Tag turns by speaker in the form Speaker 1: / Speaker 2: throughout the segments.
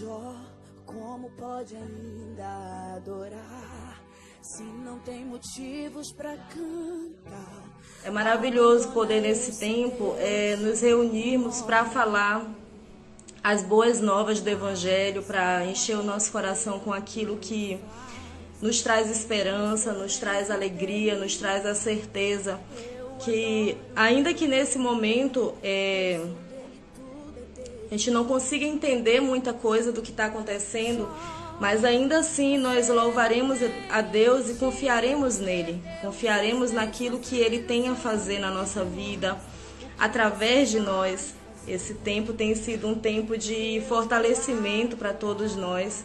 Speaker 1: Jó, como pode ainda adorar se não tem motivos para cantar?
Speaker 2: É maravilhoso poder nesse tempo é, nos reunirmos para falar as boas novas do Evangelho, para encher o nosso coração com aquilo que nos traz esperança, nos traz alegria, nos traz a certeza que, ainda que nesse momento é, a gente não consiga entender muita coisa do que está acontecendo, mas ainda assim nós louvaremos a Deus e confiaremos nele, confiaremos naquilo que ele tem a fazer na nossa vida, através de nós. Esse tempo tem sido um tempo de fortalecimento para todos nós.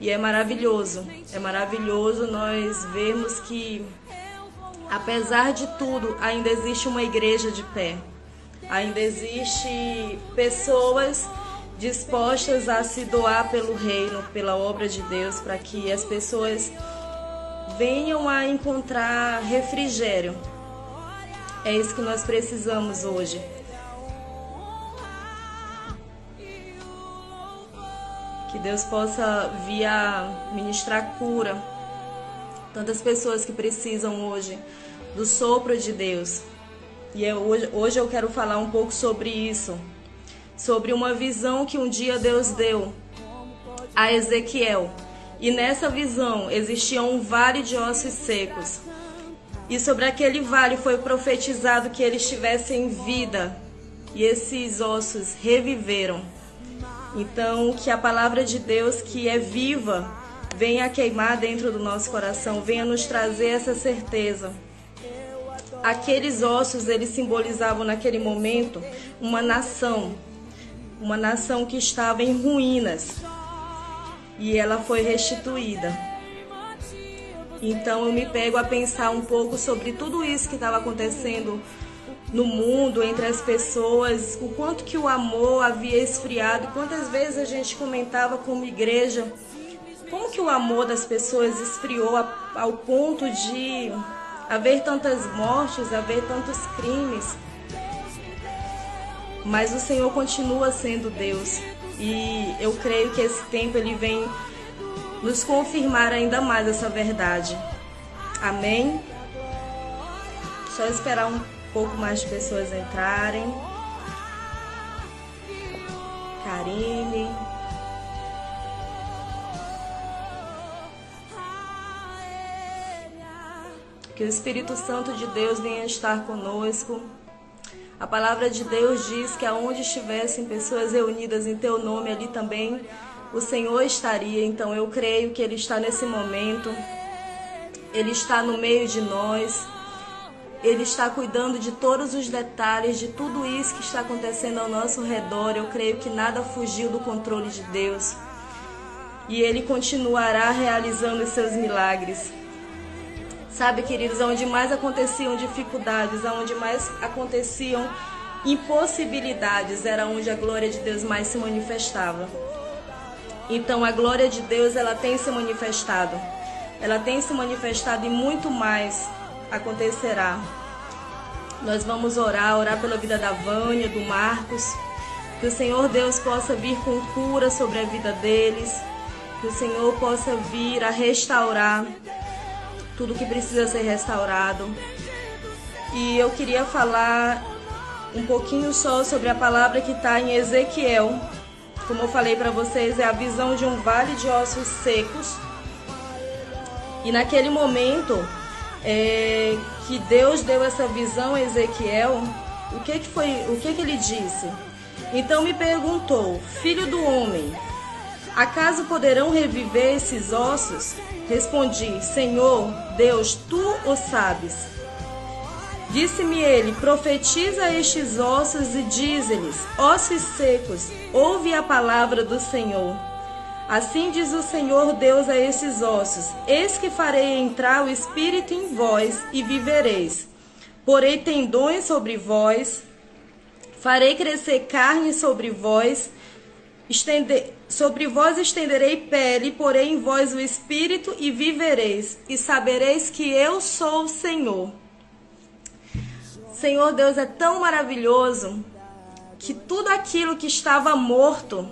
Speaker 2: E é maravilhoso, é maravilhoso nós vermos que, apesar de tudo, ainda existe uma igreja de pé. Ainda existe pessoas dispostas a se doar pelo reino, pela obra de Deus, para que as pessoas venham a encontrar refrigério. É isso que nós precisamos hoje. Que Deus possa vir a ministrar cura. Tantas pessoas que precisam hoje do sopro de Deus. E eu, hoje, hoje eu quero falar um pouco sobre isso. Sobre uma visão que um dia Deus deu a Ezequiel. E nessa visão existia um vale de ossos secos. E sobre aquele vale foi profetizado que eles tivessem vida. E esses ossos reviveram. Então, que a palavra de Deus, que é viva, venha queimar dentro do nosso coração, venha nos trazer essa certeza. Aqueles ossos, eles simbolizavam naquele momento uma nação, uma nação que estava em ruínas e ela foi restituída. Então eu me pego a pensar um pouco sobre tudo isso que estava acontecendo no mundo, entre as pessoas, o quanto que o amor havia esfriado, quantas vezes a gente comentava como igreja, como que o amor das pessoas esfriou ao ponto de haver tantas mortes, haver tantos crimes. Mas o Senhor continua sendo Deus e eu creio que esse tempo ele vem nos confirmar ainda mais essa verdade. Amém? Só esperar um pouco mais de pessoas entrarem. Karine. Que o Espírito Santo de Deus venha estar conosco. A palavra de Deus diz que aonde estivessem pessoas reunidas em teu nome, ali também o Senhor estaria. Então eu creio que Ele está nesse momento. Ele está no meio de nós. Ele está cuidando de todos os detalhes, de tudo isso que está acontecendo ao nosso redor. Eu creio que nada fugiu do controle de Deus. E Ele continuará realizando os seus milagres. Sabe, queridos, onde mais aconteciam dificuldades, onde mais aconteciam impossibilidades, era onde a glória de Deus mais se manifestava. Então a glória de Deus, ela tem se manifestado. Ela tem se manifestado e muito mais acontecerá. Nós vamos orar, orar pela vida da Vânia, do Marcos. Que o Senhor Deus possa vir com cura sobre a vida deles. Que o Senhor possa vir a restaurar tudo que precisa ser restaurado. E eu queria falar um pouquinho só sobre a palavra que está em Ezequiel. Como eu falei para vocês, é a visão de um vale de ossos secos. E naquele momento, é, que Deus deu essa visão a Ezequiel, o que, que foi, o que, que ele disse? Então me perguntou, filho do homem, acaso poderão reviver esses ossos? Respondi, Senhor, Deus, tu o sabes. Disse-me ele: Profetiza estes ossos e dize-lhes: Ossos secos, ouve a palavra do Senhor. Assim diz o Senhor Deus a esses ossos: Eis que farei entrar o espírito em vós e vivereis. Porei tendões sobre vós, farei crescer carne sobre vós, estender, sobre vós estenderei pele, porei em vós o espírito e vivereis, e sabereis que eu sou o Senhor. Senhor Deus é tão maravilhoso que tudo aquilo que estava morto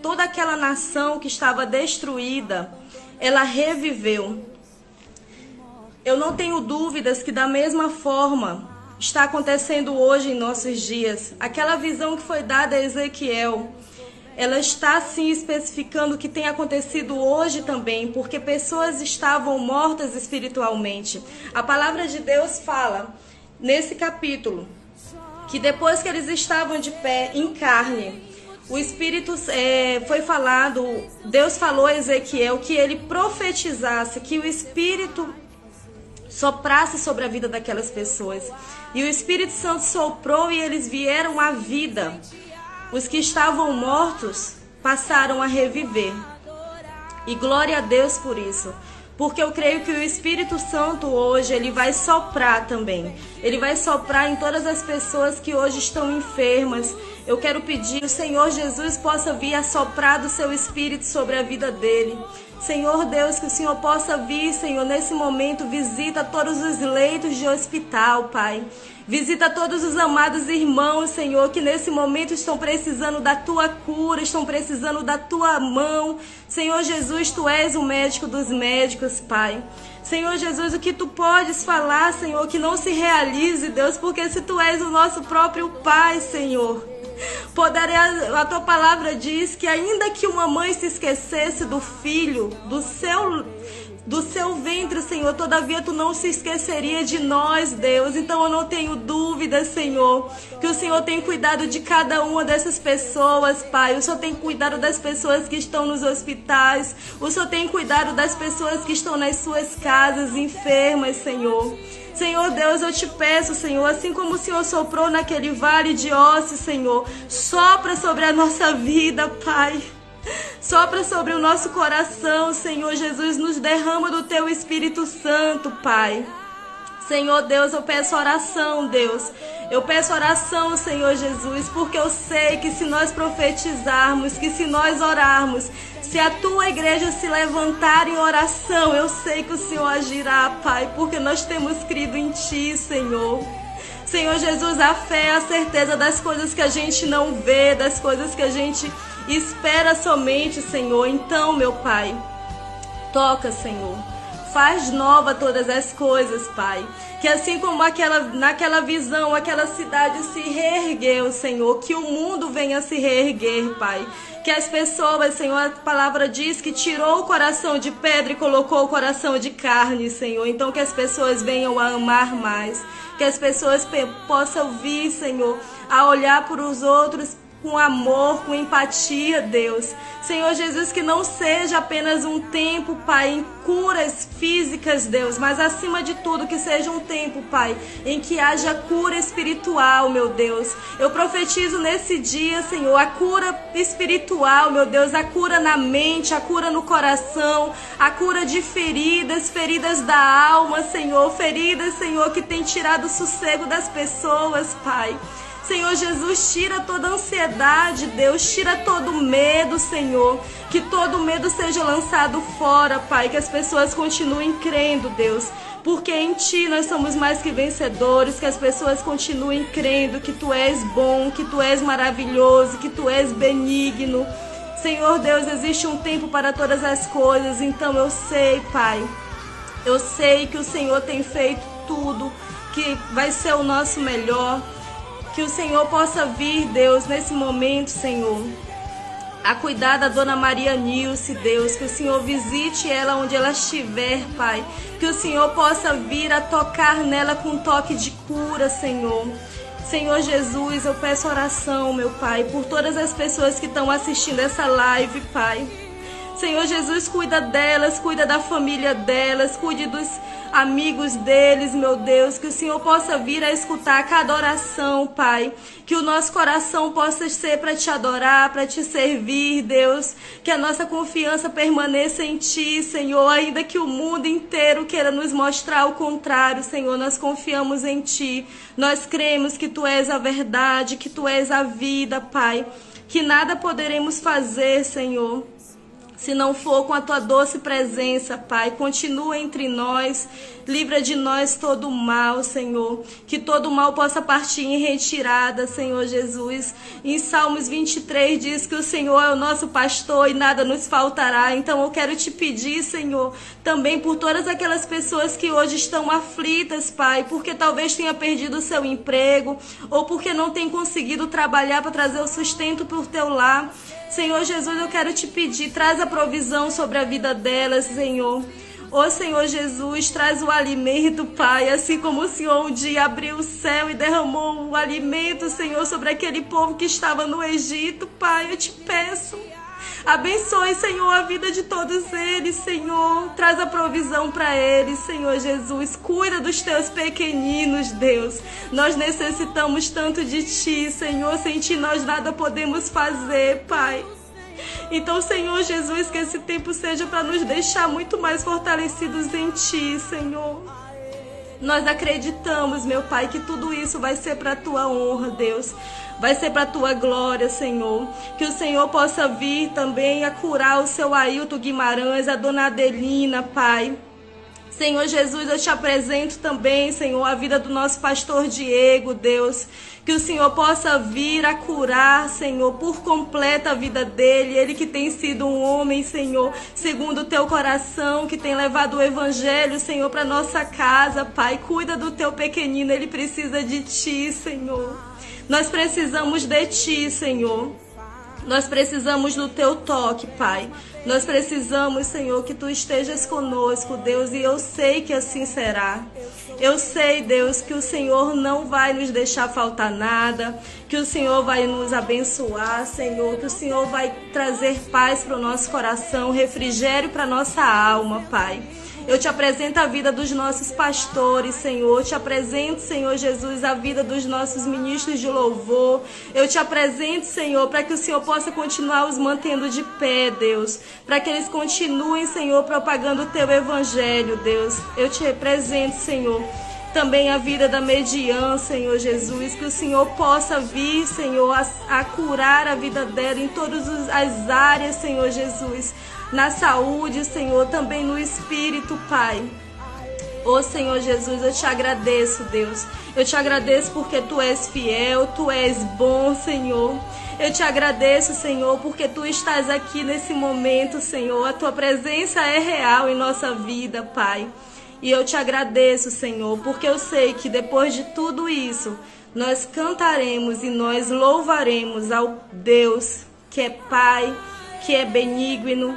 Speaker 2: toda aquela nação que estava destruída, ela reviveu. Eu não tenho dúvidas que da mesma forma está acontecendo hoje em nossos dias. Aquela visão que foi dada a Ezequiel, ela está sim especificando o que tem acontecido hoje também, porque pessoas estavam mortas espiritualmente. A palavra de Deus fala nesse capítulo que depois que eles estavam de pé em carne, o Espírito é, foi falado, Deus falou a Ezequiel que ele profetizasse que o Espírito soprasse sobre a vida daquelas pessoas. E o Espírito Santo soprou e eles vieram à vida. Os que estavam mortos passaram a reviver. E glória a Deus por isso. Porque eu creio que o Espírito Santo hoje ele vai soprar também. Ele vai soprar em todas as pessoas que hoje estão enfermas. Eu quero pedir que o Senhor Jesus possa vir a soprar do seu espírito sobre a vida dele. Senhor Deus, que o Senhor possa vir, Senhor, nesse momento, visita todos os leitos de hospital, Pai. Visita todos os amados irmãos, Senhor, que nesse momento estão precisando da tua cura, estão precisando da tua mão. Senhor Jesus, tu és o médico dos médicos, Pai. Senhor Jesus, o que tu podes falar, Senhor, que não se realize, Deus, porque se tu és o nosso próprio Pai, Senhor. Poderia, a tua palavra diz que ainda que uma mãe se esquecesse do filho, do seu do seu ventre, Senhor, todavia tu não se esqueceria de nós, Deus. Então eu não tenho dúvida, Senhor, que o Senhor tem cuidado de cada uma dessas pessoas, Pai. O Senhor tem cuidado das pessoas que estão nos hospitais. O Senhor tem cuidado das pessoas que estão nas suas casas enfermas, Senhor. Senhor Deus, eu te peço, Senhor, assim como o Senhor soprou naquele vale de ossos, Senhor, sopra sobre a nossa vida, Pai. Sopra sobre o nosso coração, Senhor Jesus, nos derrama do teu Espírito Santo, Pai. Senhor Deus, eu peço oração, Deus. Eu peço oração, Senhor Jesus, porque eu sei que se nós profetizarmos, que se nós orarmos, se a tua igreja se levantar em oração, eu sei que o Senhor agirá, Pai, porque nós temos crido em Ti, Senhor. Senhor Jesus, a fé é a certeza das coisas que a gente não vê, das coisas que a gente espera somente, Senhor. Então, meu Pai, toca, Senhor. Faz nova todas as coisas, Pai. Que assim como aquela, naquela visão, aquela cidade se reergueu, Senhor, que o mundo venha se reerguer, Pai. Que as pessoas, Senhor, a palavra diz que tirou o coração de pedra e colocou o coração de carne, Senhor. Então que as pessoas venham a amar mais. Que as pessoas possam vir, Senhor, a olhar para os outros com amor, com empatia, Deus. Senhor Jesus, que não seja apenas um tempo, Pai, em curas físicas, Deus, mas acima de tudo que seja um tempo, Pai, em que haja cura espiritual, meu Deus. Eu profetizo nesse dia, Senhor, a cura espiritual, meu Deus, a cura na mente, a cura no coração, a cura de feridas, feridas da alma, Senhor, feridas, Senhor, que tem tirado o sossego das pessoas, Pai. Senhor Jesus, tira toda ansiedade, Deus, tira todo medo, Senhor. Que todo medo seja lançado fora, Pai, que as pessoas continuem crendo, Deus. Porque em Ti nós somos mais que vencedores, que as pessoas continuem crendo que Tu és bom, que Tu és maravilhoso, que Tu és benigno. Senhor Deus, existe um tempo para todas as coisas, então eu sei, Pai. Eu sei que o Senhor tem feito tudo, que vai ser o nosso melhor. Que o Senhor possa vir, Deus, nesse momento, Senhor, a cuidar da dona Maria Nilce, Deus. Que o Senhor visite ela onde ela estiver, Pai. Que o Senhor possa vir a tocar nela com um toque de cura, Senhor. Senhor Jesus, eu peço oração, meu Pai, por todas as pessoas que estão assistindo essa live, Pai. Senhor Jesus, cuida delas, cuida da família delas, cuide dos amigos deles, meu Deus, que o Senhor possa vir a escutar cada oração, Pai, que o nosso coração possa ser para te adorar, para te servir, Deus, que a nossa confiança permaneça em Ti, Senhor, ainda que o mundo inteiro queira nos mostrar o contrário, Senhor, nós confiamos em Ti, nós cremos que Tu és a verdade, que Tu és a vida, Pai, que nada poderemos fazer, Senhor se não for com a tua doce presença, Pai. Continua entre nós, livra de nós todo o mal, Senhor. Que todo mal possa partir em retirada, Senhor Jesus. Em Salmos 23 diz que o Senhor é o nosso pastor e nada nos faltará. Então eu quero te pedir, Senhor, também por todas aquelas pessoas que hoje estão aflitas, Pai, porque talvez tenha perdido o seu emprego ou porque não tem conseguido trabalhar para trazer o sustento para o teu lar. Senhor Jesus, eu quero te pedir, traz a provisão sobre a vida delas, Senhor. Ô Senhor Jesus, traz o alimento, Pai, assim como o Senhor um dia abriu o céu e derramou o alimento, Senhor, sobre aquele povo que estava no Egito, Pai, eu te peço. Abençoe, Senhor, a vida de todos eles, Senhor. Traz a provisão para eles, Senhor Jesus. Cuida dos teus pequeninos, Deus. Nós necessitamos tanto de ti, Senhor. Sem ti nós nada podemos fazer, Pai. Então, Senhor Jesus, que esse tempo seja para nos deixar muito mais fortalecidos em Ti, Senhor. Nós acreditamos, meu Pai, que tudo isso vai ser para a tua honra, Deus. Vai ser para a tua glória, Senhor. Que o Senhor possa vir também a curar o seu Ailton Guimarães, a dona Adelina, Pai. Senhor Jesus, eu te apresento também, Senhor, a vida do nosso pastor Diego, Deus. Que o Senhor possa vir a curar, Senhor, por completa a vida dele. Ele que tem sido um homem, Senhor, segundo o teu coração, que tem levado o evangelho, Senhor, para nossa casa, Pai. Cuida do teu pequenino, ele precisa de ti, Senhor. Nós precisamos de ti, Senhor. Nós precisamos do teu toque, Pai. Nós precisamos, Senhor, que tu estejas conosco, Deus, e eu sei que assim será. Eu sei, Deus, que o Senhor não vai nos deixar faltar nada, que o Senhor vai nos abençoar, Senhor, que o Senhor vai trazer paz para o nosso coração, refrigério para nossa alma, Pai. Eu te apresento a vida dos nossos pastores, Senhor. Eu te apresento, Senhor Jesus, a vida dos nossos ministros de louvor. Eu te apresento, Senhor, para que o Senhor possa continuar os mantendo de pé, Deus. Para que eles continuem, Senhor, propagando o teu evangelho, Deus. Eu te represento, Senhor também a vida da mediã, Senhor Jesus, que o Senhor possa vir, Senhor, a, a curar a vida dela em todas as áreas, Senhor Jesus, na saúde, Senhor, também no espírito, Pai. Ô oh, Senhor Jesus, eu te agradeço, Deus. Eu te agradeço porque tu és fiel, tu és bom, Senhor. Eu te agradeço, Senhor, porque tu estás aqui nesse momento, Senhor. A tua presença é real em nossa vida, Pai. E eu te agradeço, Senhor, porque eu sei que depois de tudo isso, nós cantaremos e nós louvaremos ao Deus que é Pai, que é benigno,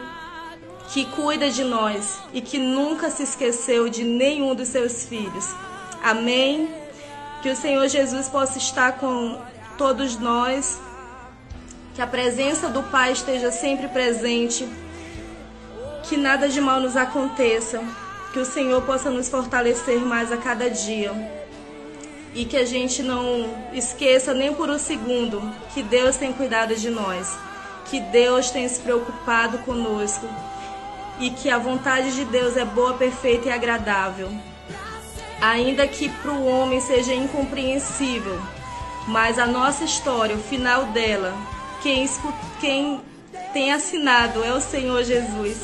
Speaker 2: que cuida de nós e que nunca se esqueceu de nenhum dos seus filhos. Amém. Que o Senhor Jesus possa estar com todos nós, que a presença do Pai esteja sempre presente, que nada de mal nos aconteça, que o Senhor possa nos fortalecer mais a cada dia e que a gente não esqueça nem por um segundo que Deus tem cuidado de nós, que Deus tem se preocupado conosco e que a vontade de Deus é boa, perfeita e agradável. Ainda que para o homem seja incompreensível, mas a nossa história, o final dela, quem, quem tem assinado é o Senhor Jesus.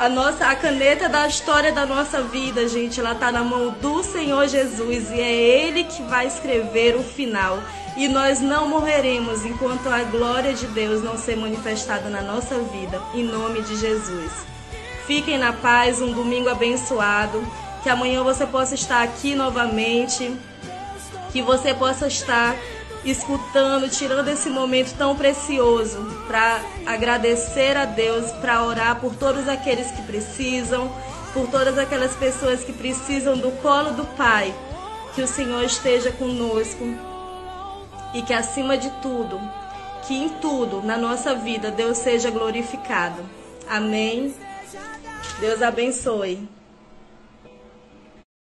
Speaker 2: A nossa a caneta da história da nossa vida, gente, ela tá na mão do Senhor Jesus e é ele que vai escrever o final. E nós não morreremos enquanto a glória de Deus não ser manifestada na nossa vida, em nome de Jesus. Fiquem na paz, um domingo abençoado. Que amanhã você possa estar aqui novamente. Que você possa estar escutando, tirando esse momento tão precioso para agradecer a Deus, para orar por todos aqueles que precisam, por todas aquelas pessoas que precisam do colo do Pai. Que o Senhor esteja conosco e que acima de tudo, que em tudo na nossa vida Deus seja glorificado. Amém. Deus abençoe.